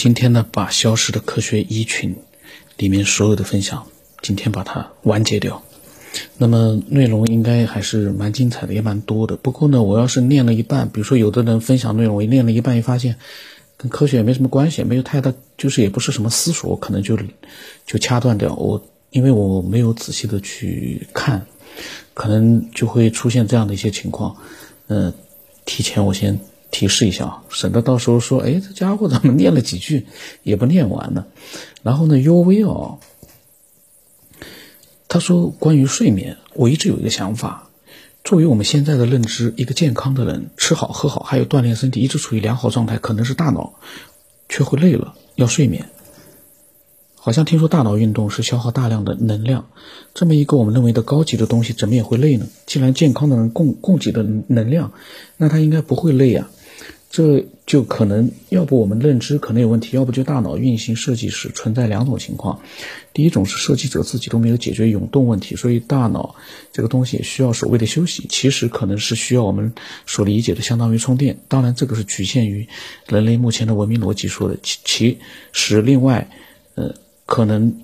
今天呢，把《消失的科学一群》里面所有的分享，今天把它完结掉。那么内容应该还是蛮精彩的，也蛮多的。不过呢，我要是念了一半，比如说有的人分享内容，我念了一半，一发现跟科学也没什么关系，没有太大，就是也不是什么思索，可能就就掐断掉。我因为我没有仔细的去看，可能就会出现这样的一些情况。嗯，提前我先。提示一下啊，省得到时候说，哎，这家伙怎么念了几句也不念完呢？然后呢，U V 哦，他说关于睡眠，我一直有一个想法，作为我们现在的认知，一个健康的人，吃好喝好，还有锻炼身体，一直处于良好状态，可能是大脑却会累了，要睡眠。好像听说大脑运动是消耗大量的能量，这么一个我们认为的高级的东西，怎么也会累呢？既然健康的人供供给的能量，那他应该不会累呀。这就可能，要不我们认知可能有问题，要不就大脑运行设计时存在两种情况。第一种是设计者自己都没有解决涌动问题，所以大脑这个东西需要所谓的休息。其实可能是需要我们所理解的相当于充电。当然，这个是局限于人类目前的文明逻辑说的。其其实，另外，呃，可能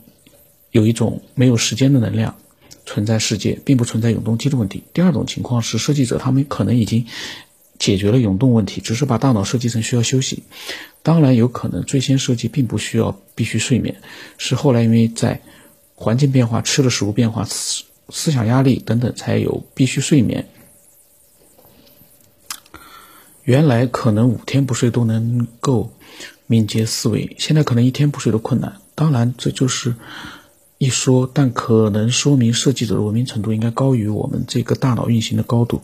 有一种没有时间的能量存在世界，并不存在永动机的问题。第二种情况是设计者他们可能已经。解决了涌动问题，只是把大脑设计成需要休息。当然，有可能最先设计并不需要必须睡眠，是后来因为在环境变化、吃的食物变化、思思想压力等等，才有必须睡眠。原来可能五天不睡都能够敏捷思维，现在可能一天不睡都困难。当然，这就是一说，但可能说明设计者的文明程度应该高于我们这个大脑运行的高度。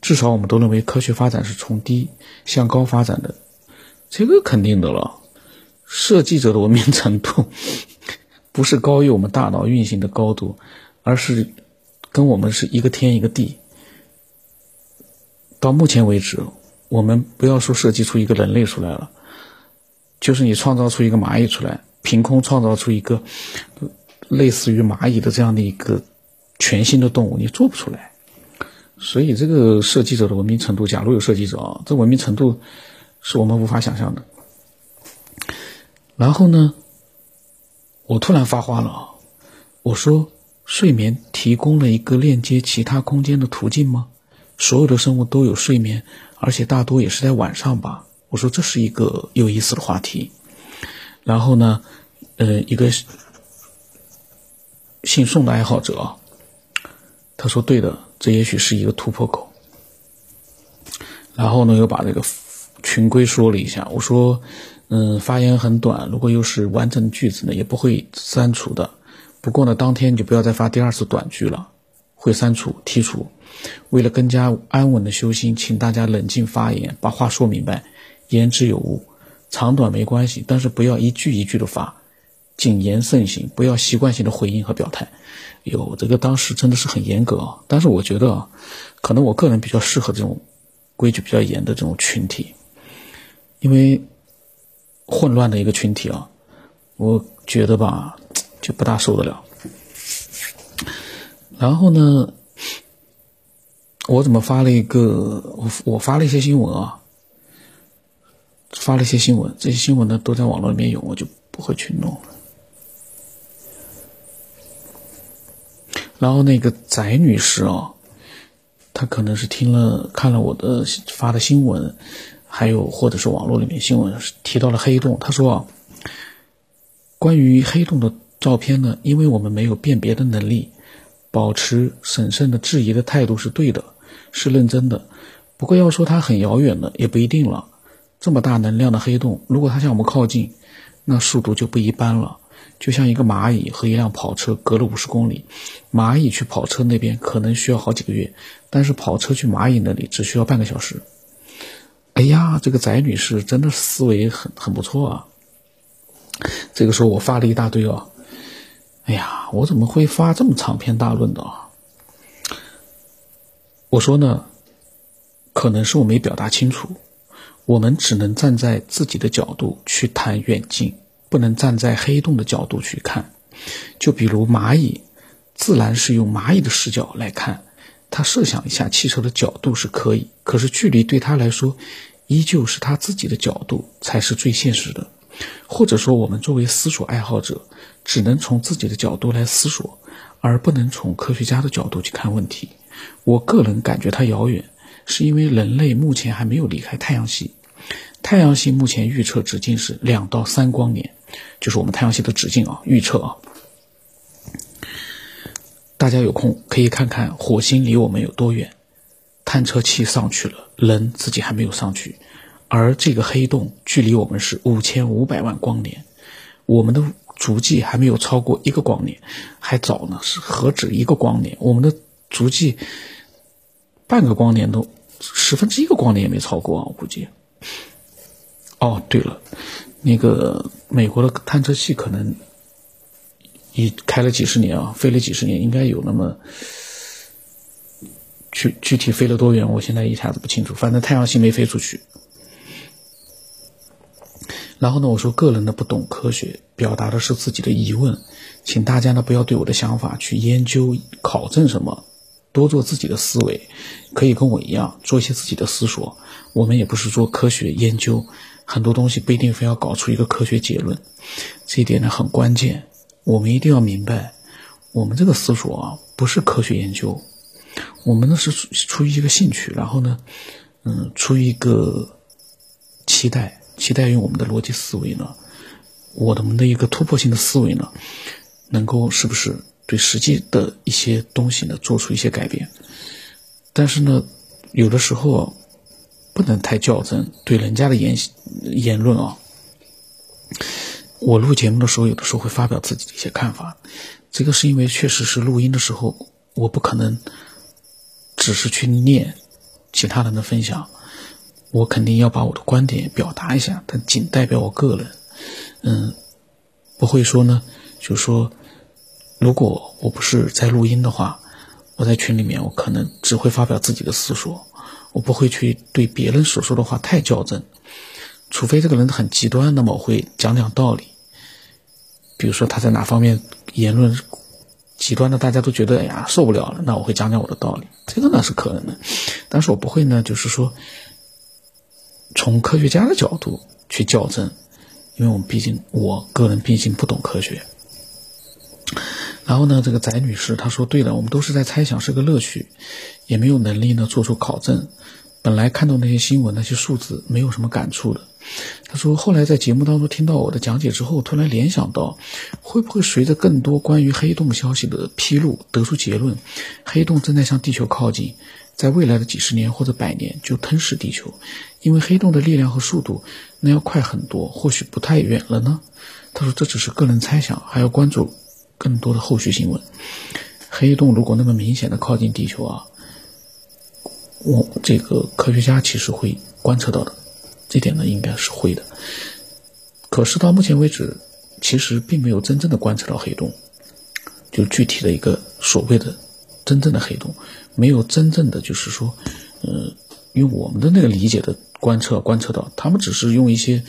至少我们都认为科学发展是从低向高发展的，这个肯定的了。设计者的文明程度 不是高于我们大脑运行的高度，而是跟我们是一个天一个地。到目前为止，我们不要说设计出一个人类出来了，就是你创造出一个蚂蚁出来，凭空创造出一个类似于蚂蚁的这样的一个全新的动物，你做不出来。所以，这个设计者的文明程度，假如有设计者啊，这文明程度是我们无法想象的。然后呢，我突然发话了啊！我说，睡眠提供了一个链接其他空间的途径吗？所有的生物都有睡眠，而且大多也是在晚上吧？我说这是一个有意思的话题。然后呢，呃，一个姓宋的爱好者啊，他说对的。这也许是一个突破口。然后呢，又把这个群规说了一下。我说，嗯，发言很短，如果又是完整句子呢，也不会删除的。不过呢，当天就不要再发第二次短句了，会删除、剔除。为了更加安稳的修心，请大家冷静发言，把话说明白，言之有物。长短没关系，但是不要一句一句的发，谨言慎行，不要习惯性的回应和表态。有这个当时真的是很严格啊，但是我觉得啊，可能我个人比较适合这种规矩比较严的这种群体，因为混乱的一个群体啊，我觉得吧就不大受得了。然后呢，我怎么发了一个我我发了一些新闻啊，发了一些新闻，这些新闻呢都在网络里面有，我就不会去弄了。然后那个翟女士哦，她可能是听了看了我的发的新闻，还有或者是网络里面新闻提到了黑洞。她说啊，关于黑洞的照片呢，因为我们没有辨别的能力，保持审慎的质疑的态度是对的，是认真的。不过要说它很遥远的也不一定了。这么大能量的黑洞，如果它向我们靠近，那速度就不一般了。就像一个蚂蚁和一辆跑车隔了五十公里，蚂蚁去跑车那边可能需要好几个月，但是跑车去蚂蚁那里只需要半个小时。哎呀，这个翟女士真的思维很很不错啊！这个时候我发了一大堆啊，哎呀，我怎么会发这么长篇大论的啊？我说呢，可能是我没表达清楚，我们只能站在自己的角度去谈远近。不能站在黑洞的角度去看，就比如蚂蚁，自然是用蚂蚁的视角来看，它设想一下汽车的角度是可以，可是距离对它来说依旧是他自己的角度才是最现实的，或者说，我们作为思索爱好者，只能从自己的角度来思索，而不能从科学家的角度去看问题。我个人感觉它遥远，是因为人类目前还没有离开太阳系。太阳系目前预测直径是两到三光年，就是我们太阳系的直径啊，预测啊。大家有空可以看看火星离我们有多远，探测器上去了，人自己还没有上去，而这个黑洞距离我们是五千五百万光年，我们的足迹还没有超过一个光年，还早呢，是何止一个光年，我们的足迹半个光年都十分之一个光年也没超过啊，我估计。哦，对了，那个美国的探测器可能。已开了几十年啊，飞了几十年，应该有那么具具体飞了多远，我现在一下子不清楚。反正太阳系没飞出去。然后呢，我说个人的不懂科学，表达的是自己的疑问，请大家呢不要对我的想法去研究考证什么，多做自己的思维，可以跟我一样做一些自己的思索。我们也不是做科学研究，很多东西不一定非要搞出一个科学结论，这一点呢很关键。我们一定要明白，我们这个思索啊，不是科学研究，我们呢是出于一个兴趣，然后呢，嗯，出于一个期待，期待用我们的逻辑思维呢，我们的一个突破性的思维呢，能够是不是对实际的一些东西呢做出一些改变？但是呢，有的时候不能太较真，对人家的言言论啊。我录节目的时候，有的时候会发表自己的一些看法，这个是因为确实是录音的时候，我不可能只是去念其他人的分享，我肯定要把我的观点表达一下，但仅代表我个人，嗯，不会说呢，就说，如果我不是在录音的话，我在群里面，我可能只会发表自己的思索，我不会去对别人所说的话太较真。除非这个人很极端，那么我会讲讲道理。比如说他在哪方面言论极端的，大家都觉得哎呀受不了了，那我会讲讲我的道理。这个呢是可能的，但是我不会呢，就是说从科学家的角度去较真，因为我们毕竟我个人毕竟不懂科学。然后呢，这个翟女士她说对了，我们都是在猜想，是个乐趣，也没有能力呢做出考证。本来看到那些新闻那些数字没有什么感触的。她说：“后来在节目当中听到我的讲解之后，突然联想到，会不会随着更多关于黑洞消息的披露，得出结论，黑洞正在向地球靠近，在未来的几十年或者百年就吞噬地球？因为黑洞的力量和速度那要快很多，或许不太远了呢？”他说：“这只是个人猜想，还要关注更多的后续新闻。黑洞如果那么明显的靠近地球啊，我这个科学家其实会观测到的。”这点呢，应该是会的。可是到目前为止，其实并没有真正的观测到黑洞，就具体的一个所谓的真正的黑洞，没有真正的就是说，呃，用我们的那个理解的观测观测到，他们只是用一些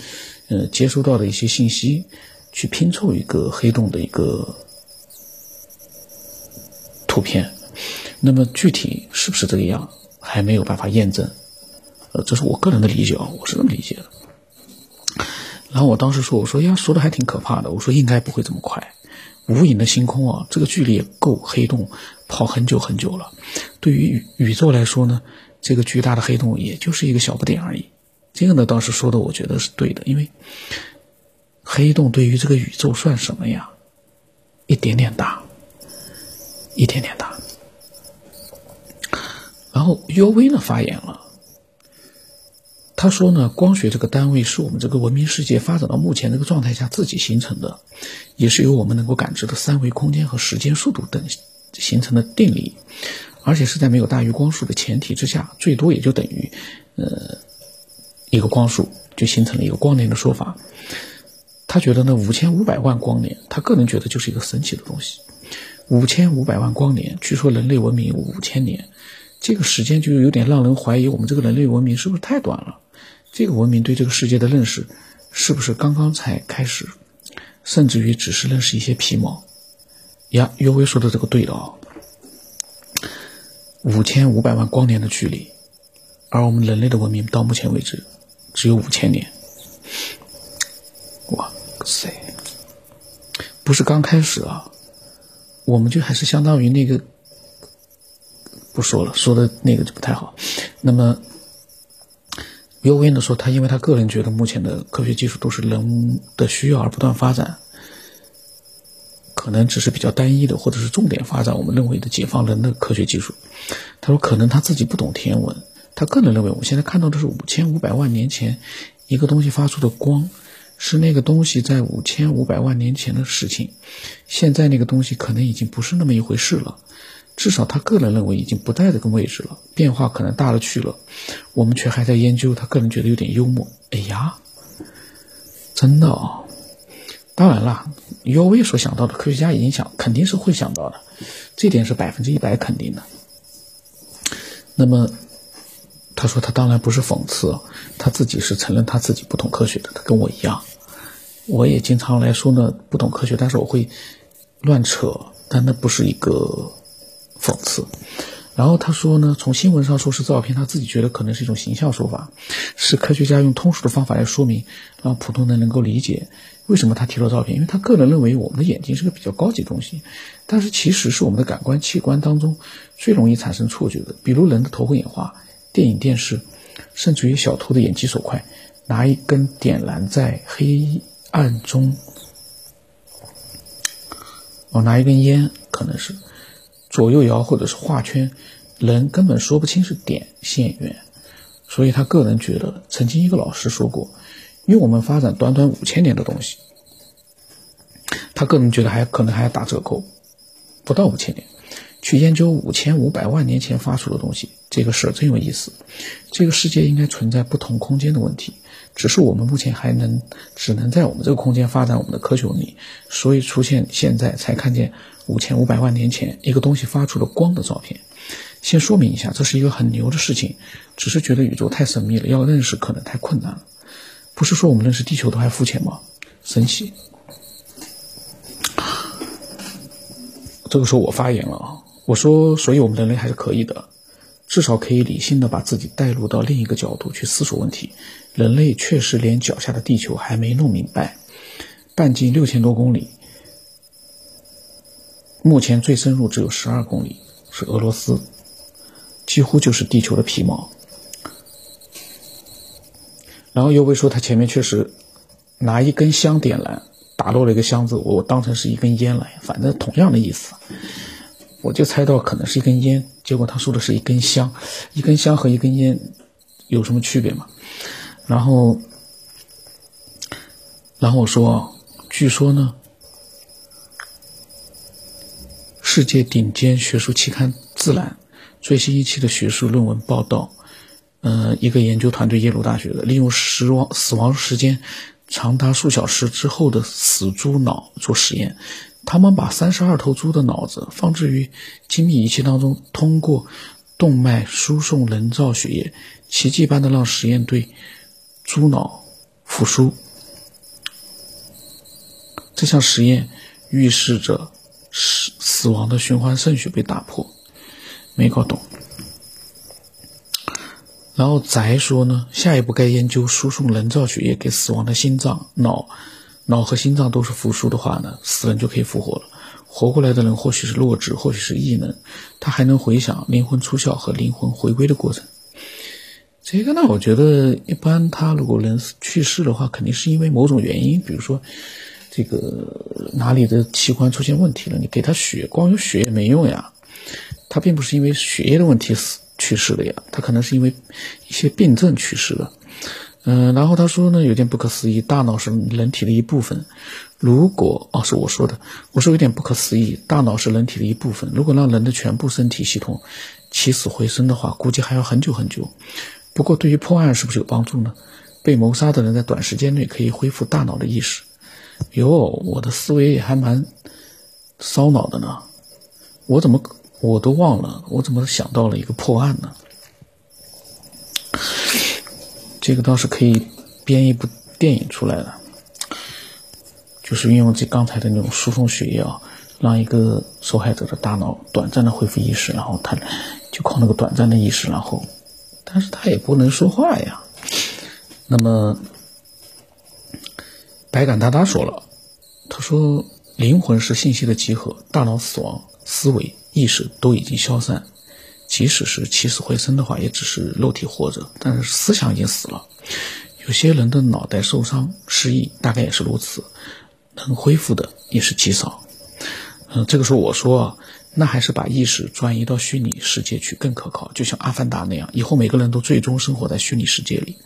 呃接收到的一些信息去拼凑一个黑洞的一个图片。那么具体是不是这个样，还没有办法验证。呃，这是我个人的理解啊，我是这么理解的。然后我当时说，我说呀，说的还挺可怕的。我说应该不会这么快，无垠的星空啊，这个距离也够黑洞跑很久很久了。对于宇宇宙来说呢，这个巨大的黑洞也就是一个小不点而已。这个呢，当时说的我觉得是对的，因为黑洞对于这个宇宙算什么呀？一点点大，一点点大。然后 U V 呢发言了。他说呢，光学这个单位是我们这个文明世界发展到目前这个状态下自己形成的，也是由我们能够感知的三维空间和时间速度等形成的定理，而且是在没有大于光速的前提之下，最多也就等于，呃，一个光速就形成了一个光年的说法。他觉得呢，五千五百万光年，他个人觉得就是一个神奇的东西。五千五百万光年，据说人类文明五千年，这个时间就有点让人怀疑我们这个人类文明是不是太短了。这个文明对这个世界的认识，是不是刚刚才开始？甚至于只是认识一些皮毛？呀，约威说的这个对的啊。五千五百万光年的距离，而我们人类的文明到目前为止只有五千年。哇塞，不是刚开始啊，我们就还是相当于那个，不说了，说的那个就不太好。那么，尤维呢说，他因为他个人觉得目前的科学技术都是人的需要而不断发展。可能只是比较单一的，或者是重点发展我们认为的解放人的科学技术。他说，可能他自己不懂天文，他个人认为我们现在看到的是五千五百万年前一个东西发出的光，是那个东西在五千五百万年前的事情。现在那个东西可能已经不是那么一回事了，至少他个人认为已经不在这个位置了，变化可能大了去了。我们却还在研究，他个人觉得有点幽默。哎呀，真的啊。当然了，U V 所想到的科学家已经想，肯定是会想到的，这点是百分之一百肯定的。那么，他说他当然不是讽刺，他自己是承认他自己不懂科学的，他跟我一样，我也经常来说呢不懂科学，但是我会乱扯，但那不是一个讽刺。然后他说呢，从新闻上说是照片，他自己觉得可能是一种形象说法，是科学家用通俗的方法来说明，让普通人能够理解为什么他提了照片。因为他个人认为我们的眼睛是个比较高级的东西，但是其实是我们的感官器官当中最容易产生错觉的，比如人的头昏眼花、电影、电视，甚至于小偷的眼疾手快，拿一根点燃在黑暗中，哦，拿一根烟可能是。左右摇或者是画圈，人根本说不清是点线圆，所以他个人觉得，曾经一个老师说过，用我们发展短短五千年的东西，他个人觉得还可能还要打折扣，不到五千年，去研究五千五百万年前发出的东西，这个事儿真有意思。这个世界应该存在不同空间的问题，只是我们目前还能只能在我们这个空间发展我们的科学文明，所以出现现在才看见。五千五百万年前，一个东西发出了光的照片。先说明一下，这是一个很牛的事情，只是觉得宇宙太神秘了，要认识可能太困难了。不是说我们认识地球都还肤浅吗？神奇。这个时候我发言了啊，我说，所以我们人类还是可以的，至少可以理性的把自己带入到另一个角度去思索问题。人类确实连脚下的地球还没弄明白，半径六千多公里。目前最深入只有十二公里，是俄罗斯，几乎就是地球的皮毛。然后尤维说他前面确实拿一根香点燃，打落了一个箱子，我当成是一根烟来，反正同样的意思，我就猜到可能是一根烟，结果他说的是一根香，一根香和一根烟有什么区别吗？然后，然后我说，据说呢。世界顶尖学术期刊《自然》最新一期的学术论文报道，呃，一个研究团队，耶鲁大学的，利用死亡死亡时间长达数小时之后的死猪脑做实验。他们把三十二头猪的脑子放置于精密仪器当中，通过动脉输送人造血液，奇迹般的让实验对猪脑复苏。这项实验预示着。死死亡的循环顺序被打破，没搞懂。然后翟说呢，下一步该研究输送人造血液给死亡的心脏、脑，脑和心脏都是复苏的话呢，死人就可以复活了。活过来的人或许是弱智，或许是异能，他还能回想灵魂出窍和灵魂回归的过程。这个呢，我觉得一般，他如果人去世的话，肯定是因为某种原因，比如说。这个哪里的器官出现问题了？你给他血，光有血也没用呀。他并不是因为血液的问题死去世的呀，他可能是因为一些病症去世的。嗯，然后他说呢，有点不可思议，大脑是人体的一部分。如果哦，是我说的，我说有点不可思议，大脑是人体的一部分。如果让人的全部身体系统起死回生的话，估计还要很久很久。不过对于破案是不是有帮助呢？被谋杀的人在短时间内可以恢复大脑的意识。哟，我的思维也还蛮烧脑的呢。我怎么我都忘了，我怎么想到了一个破案呢？这个倒是可以编一部电影出来的，就是运用这刚才的那种输送血液啊，让一个受害者的大脑短暂的恢复意识，然后他就靠那个短暂的意识，然后，但是他也不能说话呀。那么，白杆大大说了，他说灵魂是信息的集合，大脑死亡，思维、意识都已经消散，即使是起死回生的话，也只是肉体活着，但是思想已经死了。有些人的脑袋受伤、失忆，大概也是如此，能恢复的也是极少。嗯，这个时候我说啊，那还是把意识转移到虚拟世界去更可靠，就像阿凡达那样，以后每个人都最终生活在虚拟世界里。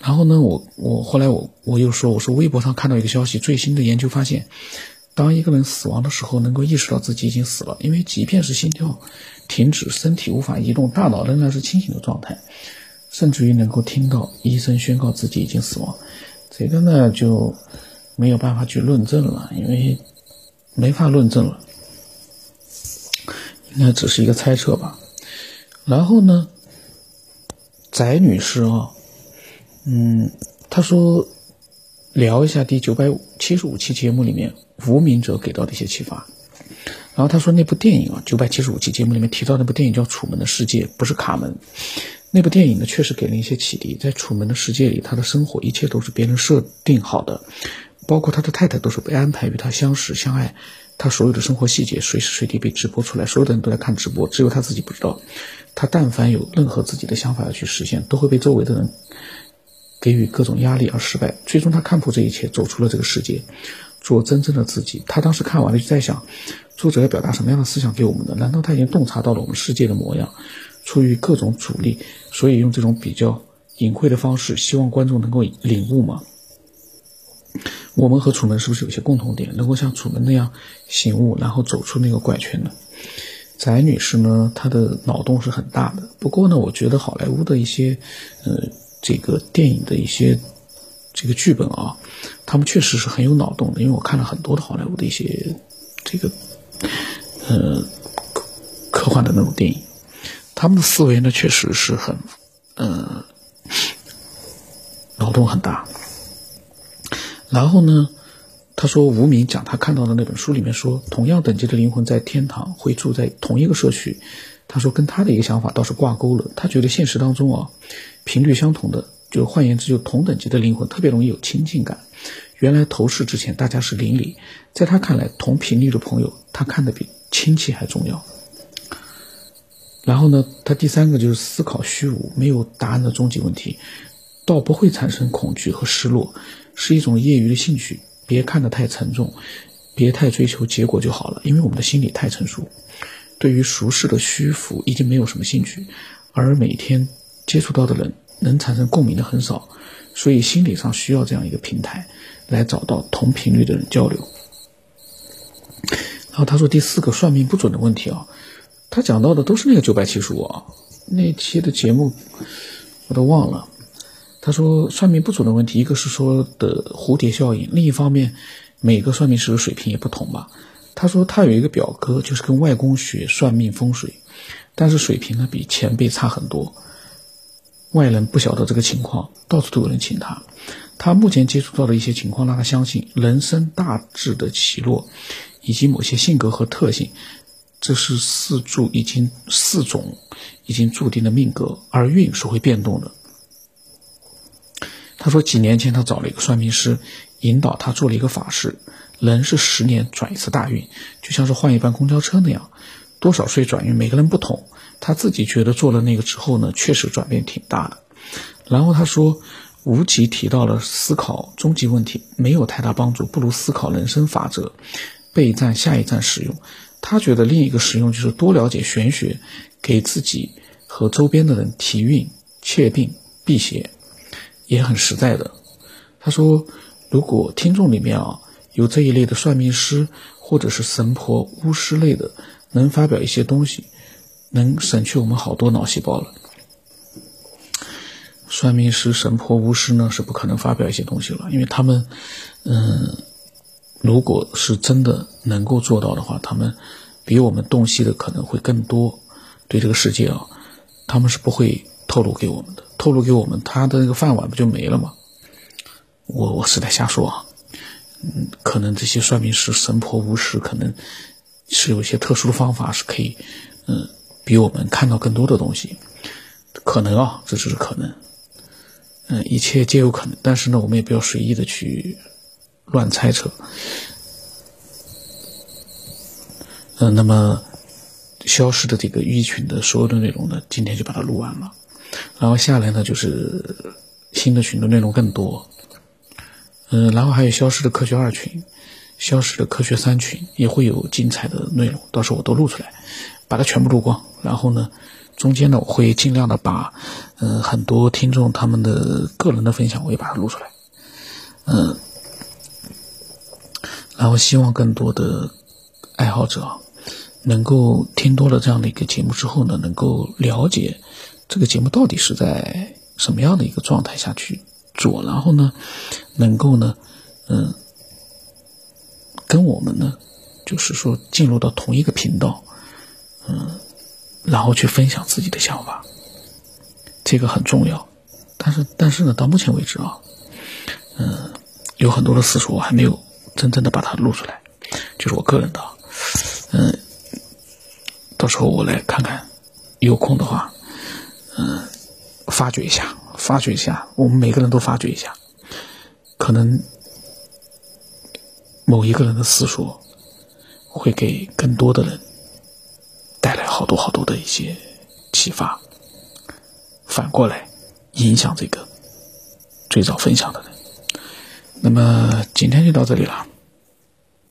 然后呢，我我后来我我又说，我说微博上看到一个消息，最新的研究发现，当一个人死亡的时候，能够意识到自己已经死了，因为即便是心跳停止，身体无法移动，大脑仍然是清醒的状态。甚至于能够听到医生宣告自己已经死亡，这个呢就没有办法去论证了，因为没法论证了，应该只是一个猜测吧。然后呢，翟女士啊，嗯，她说聊一下第九百七十五期节目里面无名者给到的一些启发。然后他说那部电影啊，九百七十五期节目里面提到那部电影叫《楚门的世界》，不是卡门。那部电影呢，确实给了一些启迪。在楚门的世界里，他的生活一切都是别人设定好的，包括他的太太都是被安排与他相识相爱。他所有的生活细节随时随地被直播出来，所有的人都在看直播，只有他自己不知道。他但凡有任何自己的想法要去实现，都会被周围的人给予各种压力而失败。最终，他看破这一切，走出了这个世界，做真正的自己。他当时看完了，就在想，作者要表达什么样的思想给我们的？难道他已经洞察到了我们世界的模样？出于各种阻力，所以用这种比较隐晦的方式，希望观众能够领悟吗。我们和楚门是不是有些共同点，能够像楚门那样醒悟，然后走出那个怪圈呢？翟女士呢，她的脑洞是很大的。不过呢，我觉得好莱坞的一些，呃，这个电影的一些这个剧本啊，他们确实是很有脑洞的。因为我看了很多的好莱坞的一些这个，呃，科幻的那种电影。他们的思维呢，确实是很，嗯，脑洞很大。然后呢，他说无名讲他看到的那本书里面说，同样等级的灵魂在天堂会住在同一个社区。他说跟他的一个想法倒是挂钩了。他觉得现实当中啊，频率相同的，就换言之，就同等级的灵魂特别容易有亲近感。原来投世之前大家是邻里，在他看来，同频率的朋友，他看得比亲戚还重要。然后呢，他第三个就是思考虚无没有答案的终极问题，倒不会产生恐惧和失落，是一种业余的兴趣。别看得太沉重，别太追求结果就好了。因为我们的心理太成熟，对于俗世的虚浮已经没有什么兴趣，而每天接触到的人能产生共鸣的很少，所以心理上需要这样一个平台，来找到同频率的人交流。然后他说第四个算命不准的问题啊。他讲到的都是那个九百七十五啊，那期的节目我都忘了。他说算命不准的问题，一个是说的蝴蝶效应，另一方面每个算命师的水平也不同吧。他说他有一个表哥，就是跟外公学算命风水，但是水平呢比前辈差很多。外人不晓得这个情况，到处都有人请他。他目前接触到的一些情况，让他相信人生大致的起落，以及某些性格和特性。这是四柱已经四种已经注定的命格，而运是会变动的。他说，几年前他找了一个算命师，引导他做了一个法事。人是十年转一次大运，就像是换一班公交车那样，多少岁转运，每个人不同。他自己觉得做了那个之后呢，确实转变挺大的。然后他说，无极提到了思考终极问题没有太大帮助，不如思考人生法则，备战下一站使用。他觉得另一个实用就是多了解玄学，给自己和周边的人提运、切病、辟邪，也很实在的。他说，如果听众里面啊有这一类的算命师或者是神婆、巫师类的，能发表一些东西，能省去我们好多脑细胞了。算命师、神婆、巫师呢是不可能发表一些东西了，因为他们，嗯。如果是真的能够做到的话，他们比我们洞悉的可能会更多。对这个世界啊，他们是不会透露给我们的。透露给我们，他的那个饭碗不就没了吗？我我是在瞎说啊。嗯，可能这些算命师、神婆、巫师，可能是有一些特殊的方法，是可以嗯比我们看到更多的东西。可能啊，这只是可能。嗯，一切皆有可能，但是呢，我们也不要随意的去乱猜测。嗯，那么消失的这个一群的所有的内容呢，今天就把它录完了，然后下来呢就是新的群的内容更多。嗯，然后还有消失的科学二群、消失的科学三群也会有精彩的内容，到时候我都录出来，把它全部录光。然后呢，中间呢我会尽量的把，嗯，很多听众他们的个人的分享我也把它录出来，嗯，然后希望更多的爱好者能够听多了这样的一个节目之后呢，能够了解这个节目到底是在什么样的一个状态下去。做，然后呢，能够呢，嗯，跟我们呢，就是说进入到同一个频道，嗯，然后去分享自己的想法，这个很重要。但是，但是呢，到目前为止啊，嗯，有很多的私说我还没有真正的把它录出来，就是我个人的，嗯，到时候我来看看，有空的话，嗯，发掘一下。发掘一下，我们每个人都发掘一下，可能某一个人的思索会给更多的人带来好多好多的一些启发，反过来影响这个最早分享的人。那么今天就到这里了。